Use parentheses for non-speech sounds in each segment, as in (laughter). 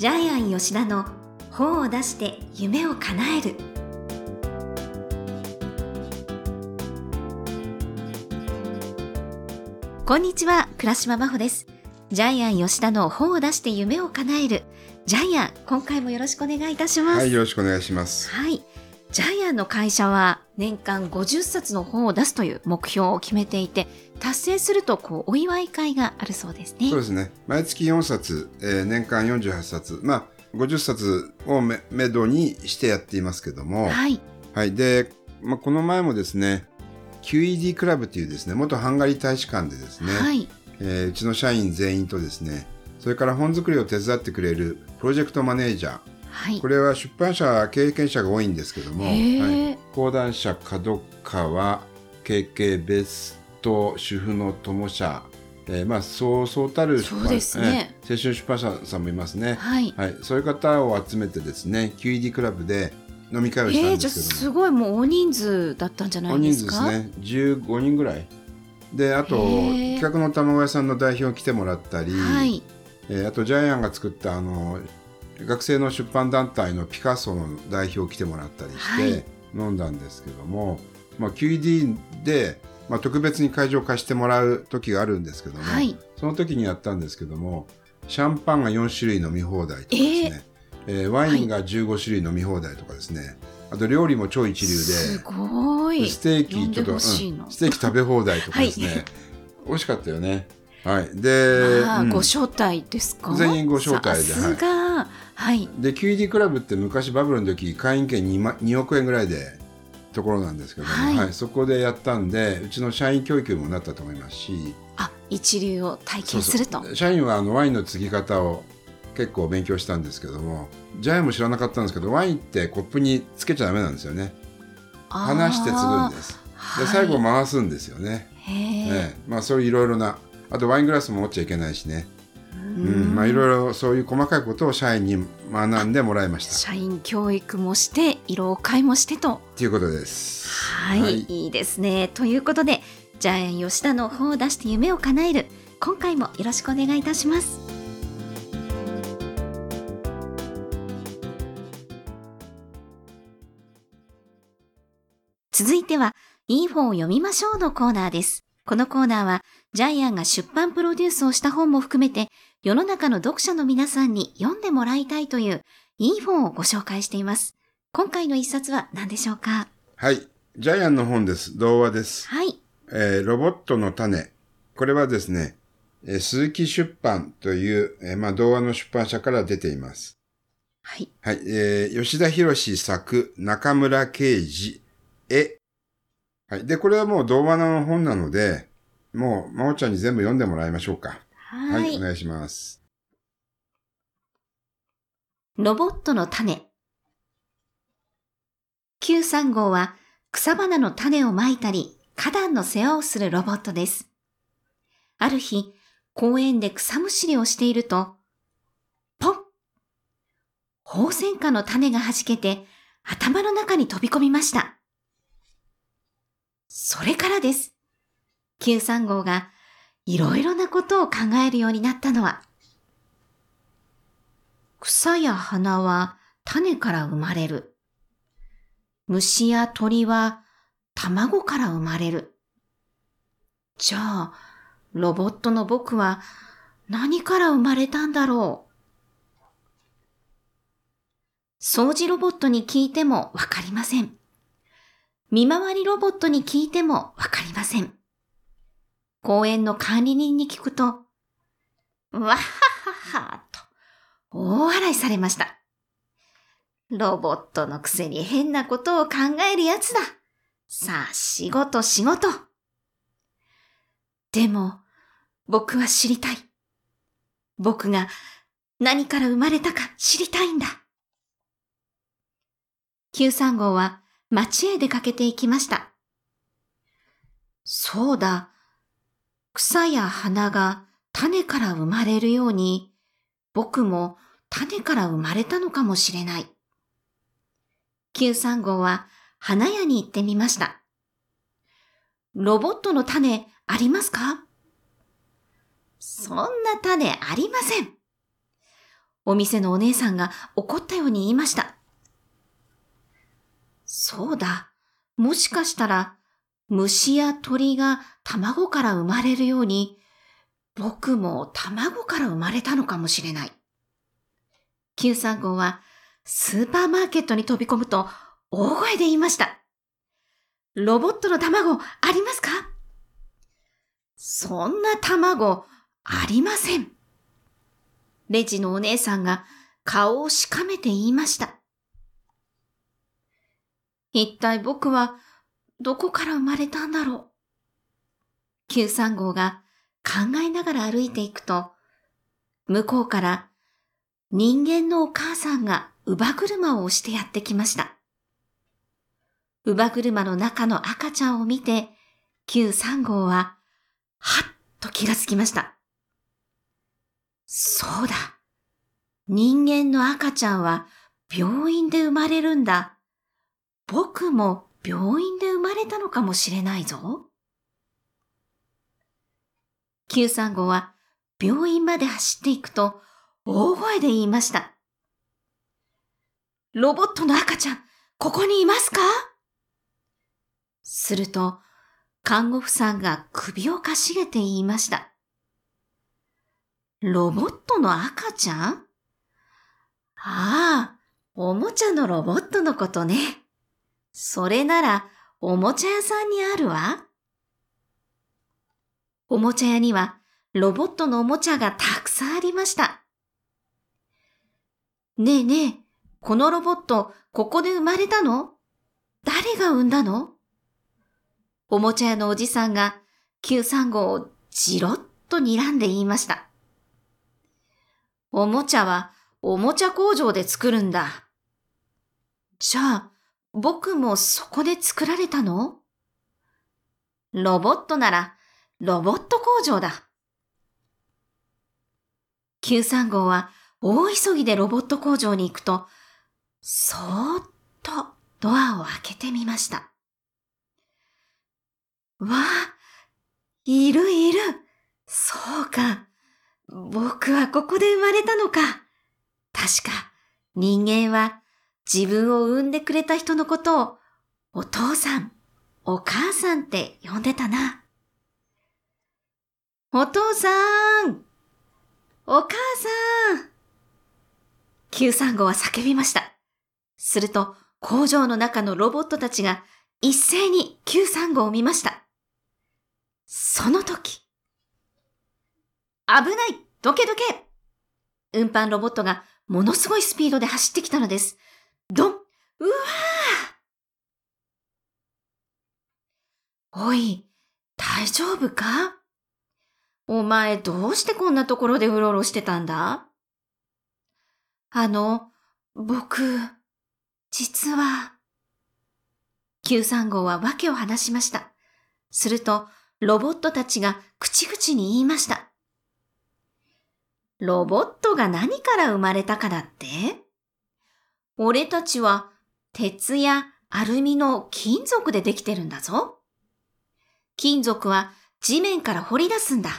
ジャイアン吉田の本を出して夢を叶えるこんにちは倉島真帆ですジャイアン吉田の本を出して夢を叶えるジャイアン今回もよろしくお願いいたしますはい、よろしくお願いします。はい。ジャイアンの会社は年間50冊の本を出すという目標を決めていて、達成するとこうお祝い会があるそうですね。そうですね。毎月4冊、えー年間48冊、まあ、50冊をめめどにしてやっていますけども、はい。はい。で、まあ、この前もですね、QED クラブというですね、元ハンガリー大使館でですね、はい。えーうちの社員全員とですね、それから本作りを手伝ってくれるプロジェクトマネージャー、はい。こ。れは出版社経験者が多いんですけども、はい、講談社角川 KK ベスト主婦の友社、えーまあそうそうたる出版そうですね。えー青春出版社さんもいますね、はい。はい、そういう方を集めてですね QED クラブで飲み会をしたんですけども、すごいもう大人数だったんじゃな大いですか？人数ですね。15人ぐらい。であと企画の卵屋さんの代表来てもらったり、はい。えーあとジャイアンが作ったあの学生の出版団体のピカソの代表来てもらったりして、はい。飲んだんですけども、まあ、QED で、まあ、特別に会場を貸してもらう時があるんですけども、はい。その時にやったんですけどもシャンパンが4種類飲み放題とかですね、えー。ワインが15種類飲み放題とかですね、あと料理も超一流すでごい。ステーキちょっと、うんステーキ食べ放題とかですね、はい。美味しかったよね。はい、で、まあ、うん。ご招待ですか？全員ご招待でさすが。はい。で QED クラブって昔バブルの時会員権 2, ま2億円ぐらいでところなんですけども、はい。はい。そこでやったんでうちの社員教育にもなったと思いますし。あ、一流を体験すると。社員はあのワインの継ぎ方を結構勉強したんですけどもジャイアンも知らなかったんですけどワインってコップにつけちゃダメなんですよね。離して継ぐんです。はい。で最後回すんですよね、へえ。ええ。まあそういういろいろなあとワイングラスも持っちゃいけないしね、ううん。まあいろいろそういう細かいことを社員に学んでもらいました。社員教育もして色会もしてと。ということです。はい、はい。い、いですね。ということでジャイアン吉田の本を出して夢を叶える。今回もよろしくお願いいたします。続いてはいい本を読みましょうのコーナーです。このコーナーはジャイアンが出版プロデュースをした本も含めて世の中の読者の皆さんに読んでもらいたいといういい本をご紹介しています今回の一冊は何でしょうか？はい。ジャイアンの本です。童話です。はいえーロボットの種。これはですね、えー鈴木出版という、えーまあ、童話の出版社から出ています。はいはい。えー吉田博作、中村啓治、絵。はい。で、これはもう童話の本なので、もう、まおちゃんに全部読んでもらいましょうか。は、はいい。お願いします。ロボットの種。Q3 号は草花の種をまいたり、花壇の世話をするロボットです。ある日、公園で草むしりをしていると、ポンホウセンカの種が弾けて頭の中に飛び込みました。それからです。Q3 号がいろいろなことを考えるようになったのは、草や花は種から生まれる。虫や鳥は卵から生まれる。じゃあ、ロボットの僕は何から生まれたんだろう掃除ロボットに聞いてもわかりません。見回りロボットに聞いてもわかりません。公園の管理人に聞くと、わっはっはっはと大笑いされました。ロボットのくせに変なことを考えるやつだ。さあ、仕事仕事。でも、僕は知りたい。僕が何から生まれたか知りたいんだ。935は町へ出かけていきました。そうだ。草や花が種から生まれるように、僕も種から生まれたのかもしれない。935は花屋に行ってみました。ロボットの種ありますか？そんな種ありません。お店のお姉さんが怒ったように言いました。そうだ。もしかしたら、虫や鳥が卵から生まれるように、僕も卵から生まれたのかもしれない。935はスーパーマーケットに飛び込むと大声で言いました。ロボットの卵ありますか？そんな卵ありません。レジのお姉さんが顔をしかめて言いました。一体僕はどこから生まれたんだろう？935が考えながら歩いていくと、向こうから人間のお母さんが乳母車を押してやってきました。乳母車の中の赤ちゃんを見て、935は、はっと気がつきました。そうだ。人間の赤ちゃんは病院で生まれるんだ。僕も病院で生まれたのかもしれないぞ。935は病院まで走っていくと大声で言いました。ロボットの赤ちゃん、ここにいますか？すると、看護婦さんが首をかしげて言いました。ロボットの赤ちゃん？ああ、おもちゃのロボットのことね。それなら、おもちゃ屋さんにあるわ。おもちゃ屋には、ロボットのおもちゃがたくさんありました。ねえねえ、このロボット、ここで生まれたの？誰が産んだの？おもちゃ屋のおじさんが935をじろっと睨んで言いました。おもちゃはおもちゃ工場で作るんだ。じゃあ、僕もそこで作られたの？ロボットならロボット工場だ。935は大急ぎでロボット工場に行くと、そーっとドアを開けてみました。わあ、いるいる。そうか。僕はここで生まれたのか。確か、人間は自分を産んでくれた人のことを、お父さん、お母さんって呼んでたな。お父さんお母さん !935 は叫びました。すると、工場の中のロボットたちが一斉に935を見ました。その時。危ないどけどけ運搬ロボットがものすごいスピードで走ってきたのです。ドン。うわー。おい、大丈夫か？お前どうしてこんなところでうろうろしてたんだ？あの、僕、実は、935は訳を話しました。すると、ロボットたちが口々に言いました。ロボットが何から生まれたかだって？俺たちは鉄やアルミの金属でできてるんだぞ。金属は地面から掘り出すんだ。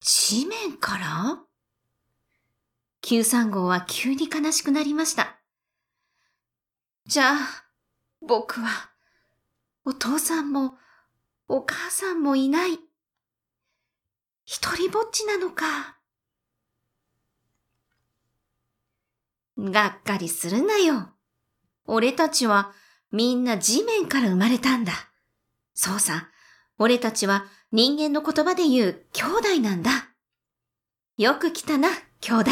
地面から ?935 は急に悲しくなりました。じゃあ、僕は、お父さんも、お母さんもいない。一人ぼっちなのか。がっかりするなよ。俺たちはみんな地面から生まれたんだ。そうさ、俺たちは人間の言葉で言う兄弟なんだ。よく来たな、兄弟。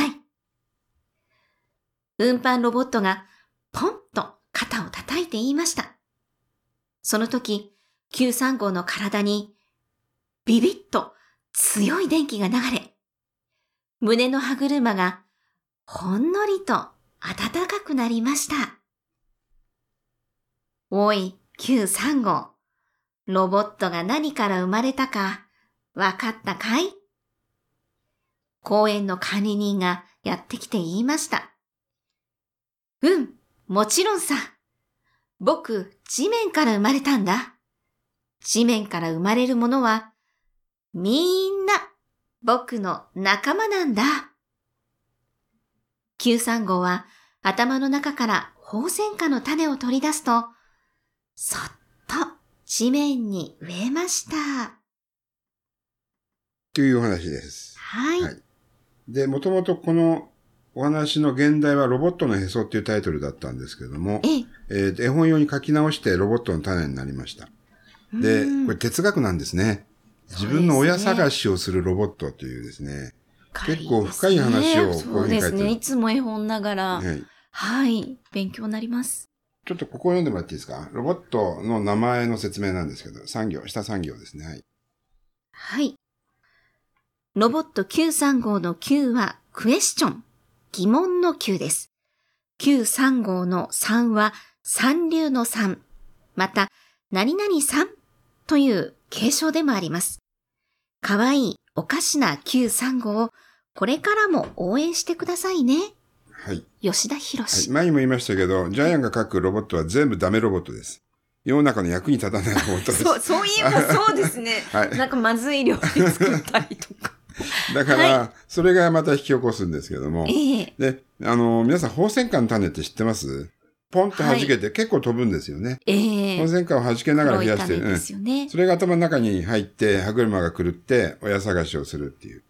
運搬ロボットがポンと肩を叩いて言いました。その時、935の体にビビッと強い電気が流れ、胸の歯車がほんのりと暖かくなりました。おい、935。ロボットが何から生まれたかわかったかい？公園の管理人がやってきて言いました。うん、もちろんさ。僕、地面から生まれたんだ。地面から生まれるものは、みんな、僕の仲間なんだ。935は頭の中からホウセンカの種を取り出すと、そっと地面に植えました。というお話です。はい。はいで、もともとこのお話の現代はロボットのへそっていうタイトルだったんですけども、ええ。えー絵本用に書き直してロボットの種になりました。でうん、これ哲学なんですね。自分の親探しをするロボットというですね。結構深い話をそうですね。いつも絵本ながら。はいはい。勉強になります。ちょっとここを読んでもらっていいですか？ロボットの名前の説明なんですけど、産業、下産業ですね。はい。はい。ロボット935の9はクエスチョン、疑問の9です。935の3は三流の3、また、何々さんという継承でもあります。かわいいおかしな935をこれからも応援してくださいね。はい。吉田博はい、士。前にも言いましたけど、ジャイアンが書くロボットは全部ダメロボットです。世の中の役に立たないロボットです。そう、そういえばそうですね。(laughs) はいなんかまずい料理作ったりとか。(laughs) だから、はそれがまた引き起こすんですけども。ええで、あの、皆さん、ホウセンカの種って知ってます？ポンと弾けて、結構飛ぶんですよね。ええホウセンカを弾けながら冷やして、種ですよねうん。。それが頭の中に入って、歯車が狂って、親探しをするっていう。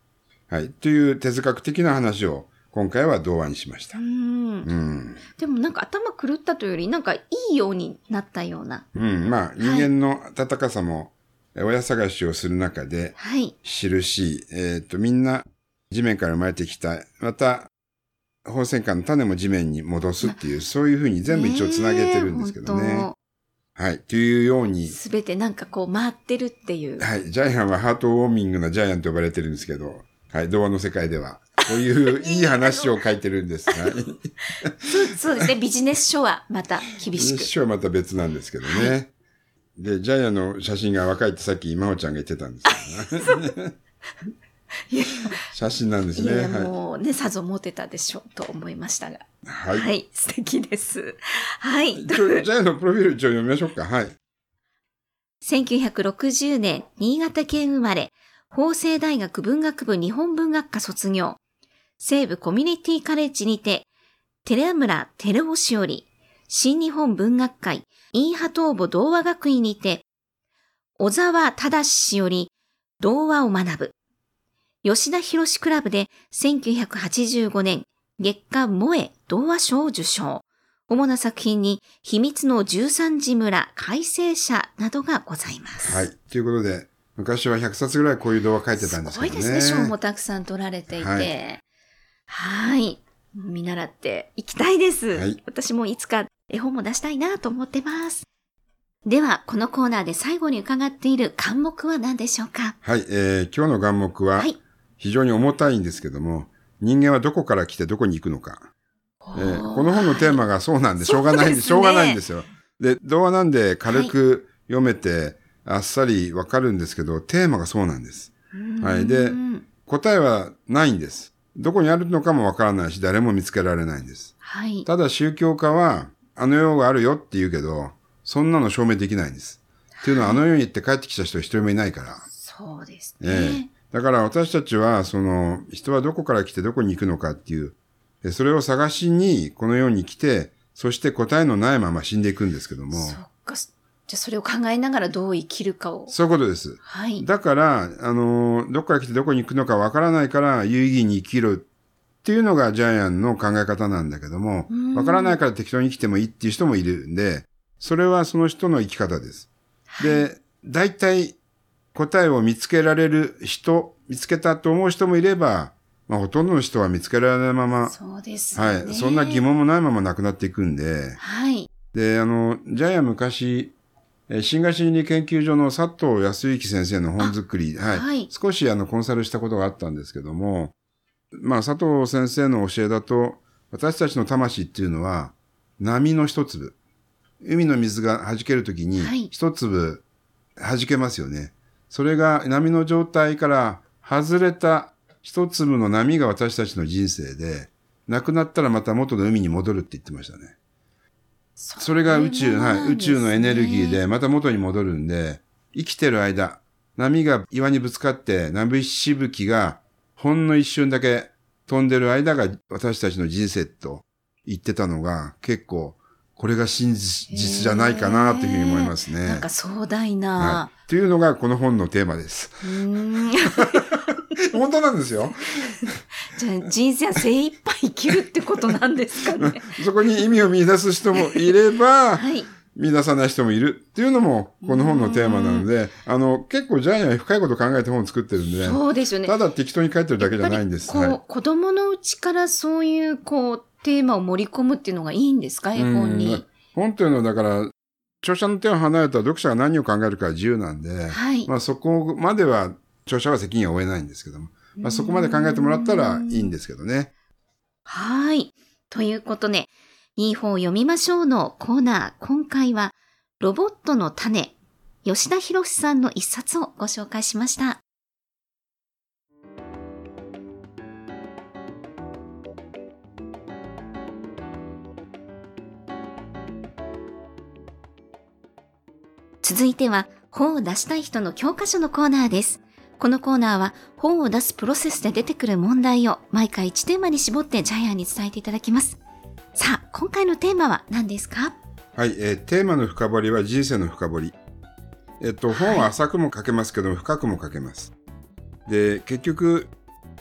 はい。という哲学的な話を、今回は童話にしましたう。んうん。でもなんか頭狂ったというより、なんかいいようになったような。うん。まあ、人間の温かさも、え親探しをする中で、はい。印、えっ、と、みんな地面から生まれてきた。また、ホウセンカの種も地面に戻すっていう、そういうふうに全部一応つなげてるんですけどね。はい。というように、すべてなんかこう回ってるっていう。はい。ジャイアンはハートウォーミングなジャイアンと呼ばれてるんですけど、はい。童話の世界では、こういういい話を書いてるんです。はい。そうそうですね。ビジネス書はまた厳しく。一はまた別なんですけどね。で、ジャイアンの写真が若いってさっき真央ちゃんが言ってたんですけどね。(laughs) 写真なんですね。いや、はもうね、さぞモテたでしょうと思いましたが。い。はい。はい、素敵です。はい。一応ジャイアンのプロフィール一応読みましょうか。はい。1960年、新潟県生まれ、法政大学文学部日本文学科卒業、西部コミュニティカレッジにて、寺村照夫氏より、新日本文学会、イーハトーボ童話学院にて、小沢忠氏より、童話を学ぶ。吉田博士クラブで1985年、月刊萌え童話賞を受賞。主な作品に、秘密の十三寺村改正者などがございます。はい。ということで、昔は100冊ぐらいこういう童話書いてたんですけどね。すごいですね。賞もたくさん取られていて。ははいい。見習っていきたいです。はい私もいつか絵本も出したいなと思ってます。では、このコーナーで最後に伺っている漢目は何でしょうか？はい。えー今日の眼目ははい、非常に重たいんですけども、人間はどこから来てどこに行くのか。えーこの本のテーマがそうなんで、しょうがないんで、(laughs) しょうがないんですよ。で、童話なんで軽く読めて、あっさりわかるんですけど、テーマがそうなんです。はいでうん答えはないんです。どこにあるのかもわからないし、誰も見つけられないんです。はい。ただ宗教家は、あの世があるよって言うけど、そんなの証明できないんです。っていうのは、あの世に行って帰ってきた人一人もいないから。そうですええね。だから私たちは、その、人はどこから来てどこに行くのかっていう、えそれを探しにこの世に来て、そして答えのないまま死んでいくんですけども、そっか。じゃあそれを考えながらどう生きるかを。そういうことです。はい。だから、あの、どこから来てどこに行くのかわからないから、有意義に生きるっていうのがジャイアンの考え方なんだけどもうん、わからないから適当に生きてもいいっていう人もいるんで、それはその人の生き方です。で、大体答えを見つけられる人、見つけたと思う人もいれば、まあ、ほとんどの人は見つけられないまま、そうですよね。はい、そんな疑。問もないまま亡くなっていくんで、はい。で、あの、ジャイアン昔、えー新河心理研究所の佐藤康之先生の本作り、はい、はい少しあの、コンサルしたことがあったんですけども、まあ、佐藤先生の教えだと、私たちの魂っていうのは、波の一粒。海の水が弾けるときにはい、一粒弾けますよね。それが波の状態から外れた一粒の波が私たちの人生で、なくなったらまた元の海に戻るって言ってましたね。それが宇宙、はい、宇宙のエネルギーで、また元に戻るんで、生きてる間、波が岩にぶつかって、波しぶきがほんの一瞬だけ飛んでる間が私たちの人生と言ってたのが結構これが真実じゃないかなというふうに思いますね。なんか壮大な。はい。というのがこの本のテーマです。(laughs) (laughs) 本当なんですよ。じゃあ人生は精一杯生きるってことなんですかね。(laughs) そこに意味を見出す人もいれば、はい、見出さない人もいるっていうのもこの本のテーマなので、あの、結構ジャイアンは深いこと考えて本を作ってるんで、そうですよね。ただ適当に書いてるだけじゃないんです。こう、はい、子供のうちからそういう、こう、テーマを盛り込むっていうのがいいんですか？絵本に。本というのはだから、著者の手を離れた読者が何を考えるかは自由なんで、はい、まあそこまでは著者は責任を負えないんですけども、まあそこまで考えてもらったらいいんですけどね。はい。ということで、いい本を読みましょうのコーナー、今回は、ロボットの種、吉田博さんの一冊をご紹介しました。続いては、本を出したい人の教科書のコーナーです。このコーナーは、本を出すプロセスで出てくる問題を毎回1テーマに絞ってジャイアンに伝えていただきます。さあ、今回のテーマは何ですか？はい、えー、テーマの深掘りは人生の深掘り。えっと、本は浅くも書けますけど、深くも書けます。で、結局、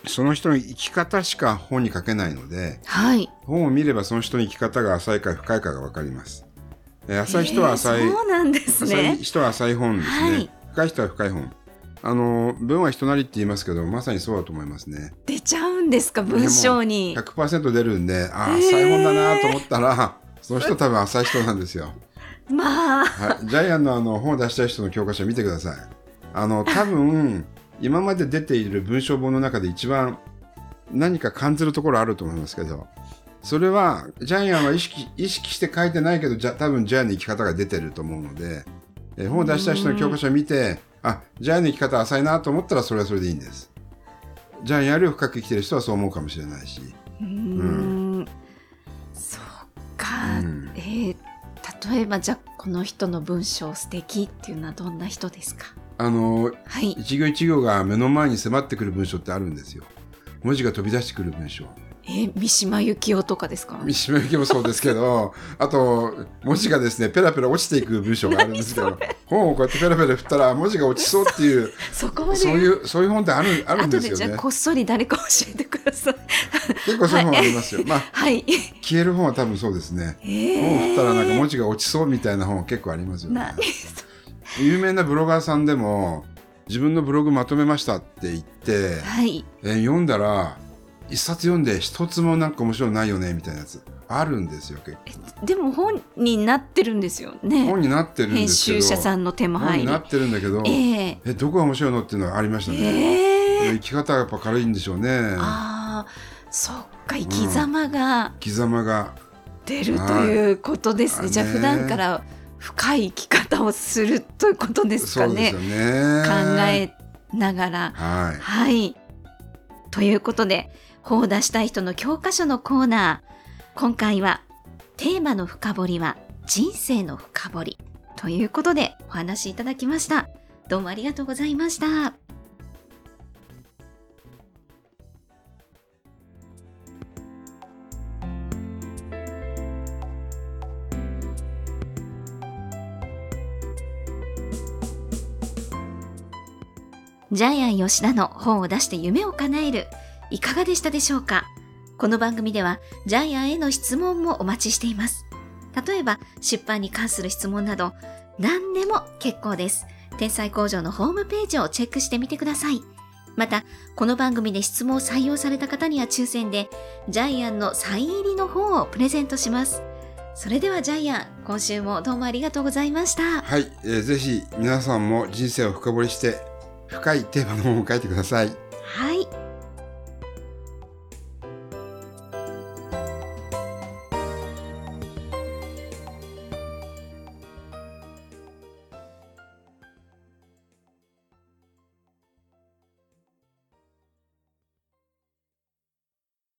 その人の生き方しか本に書けないので、はい、本を見ればその人の生き方が浅いか深いかがわかります。えー、浅い人は浅い、えー、そうなんですね。浅い人は浅い本ですね。はい、深い人は深い本。あの文は人なりって言いますけどまさにそうだと思いますね。出ちゃうんですか文章に。100%出るんでああ浅い本だなと思ったらその人多分浅い人なんですよ。(laughs) まあ、はい、ジャイアンのあの本を出したい人の教科書見てください。あの (laughs) 多分今まで出ている文章本の中で一番何か感じるところあると思いますけどそれはジャイアンは意識意識して書いてないけどじゃ多分ジャイアンの生き方が出てると思うのでえ本を出した人の教科書を見てあジャイアンの生き方浅いなと思ったらそれはそれでいいんです。ジャイアンより深く生きてる人はそう思うかもしれないし。うん、そっか、うん、えー、例えばじゃあこの人の文章素敵っていうのはどんな人ですか？あの、はい、一行一行が目の前に迫ってくる文章ってあるんですよ。文字が飛び出してくる文章え三島由紀夫とかですか？三島由紀夫もそうですけどあと文字がですねペラペラ落ちていく文章があるんですけど (laughs) 本をこうやってペラペラ振ったら文字が落ちそうっていうそこまでそういうそういう本ってあるあるんですよね。じゃこっそり誰か教えてください。結構そういう本ありますよ。はい、まあ、はい、消える本は多分そうですね。本を振ったらなんか文字が落ちそうみたいな本結構ありますよね。(laughs) 有名なブロガーさんでも自分のブログまとめましたって言って、はい、え読んだら一冊読んで一つもなんか面白いないよねみたいなやつ。あるんですよ結構。でも本になってるんですよね。本になってるんですけど。編集者さんの手も入り本になってるんだけど、えー、えどこが面白いのっていうのがありましたね、えー、生き方がやっぱ軽いんでしょうね。ああそっか生き様が、うん、生き様が。出るということですね、じゃあ普段から深い生き方をするということですかね、ね、考えながら。はい、はい、ということで本を出したい人の教科書のコーナー。今回はテーマの深掘りは人生の深掘りということでお話いただきました。どうもありがとうございました。ジャイアン吉田の本を出して夢を叶えるいかがでしたでしょうか？この番組ではジャイアンへの質問もお待ちしています。例えば出版に関する質問など何でも結構です。天才工場のホームページをチェックしてみてください。また、この番組で質問を採用された方には抽選で、ジャイアンのサイン入りの本をプレゼントします。それではジャイアン、今週もどうもありがとうございました。はい、えー、ぜひ皆さんも人生を深掘りして、深いテーマの本を書いてください。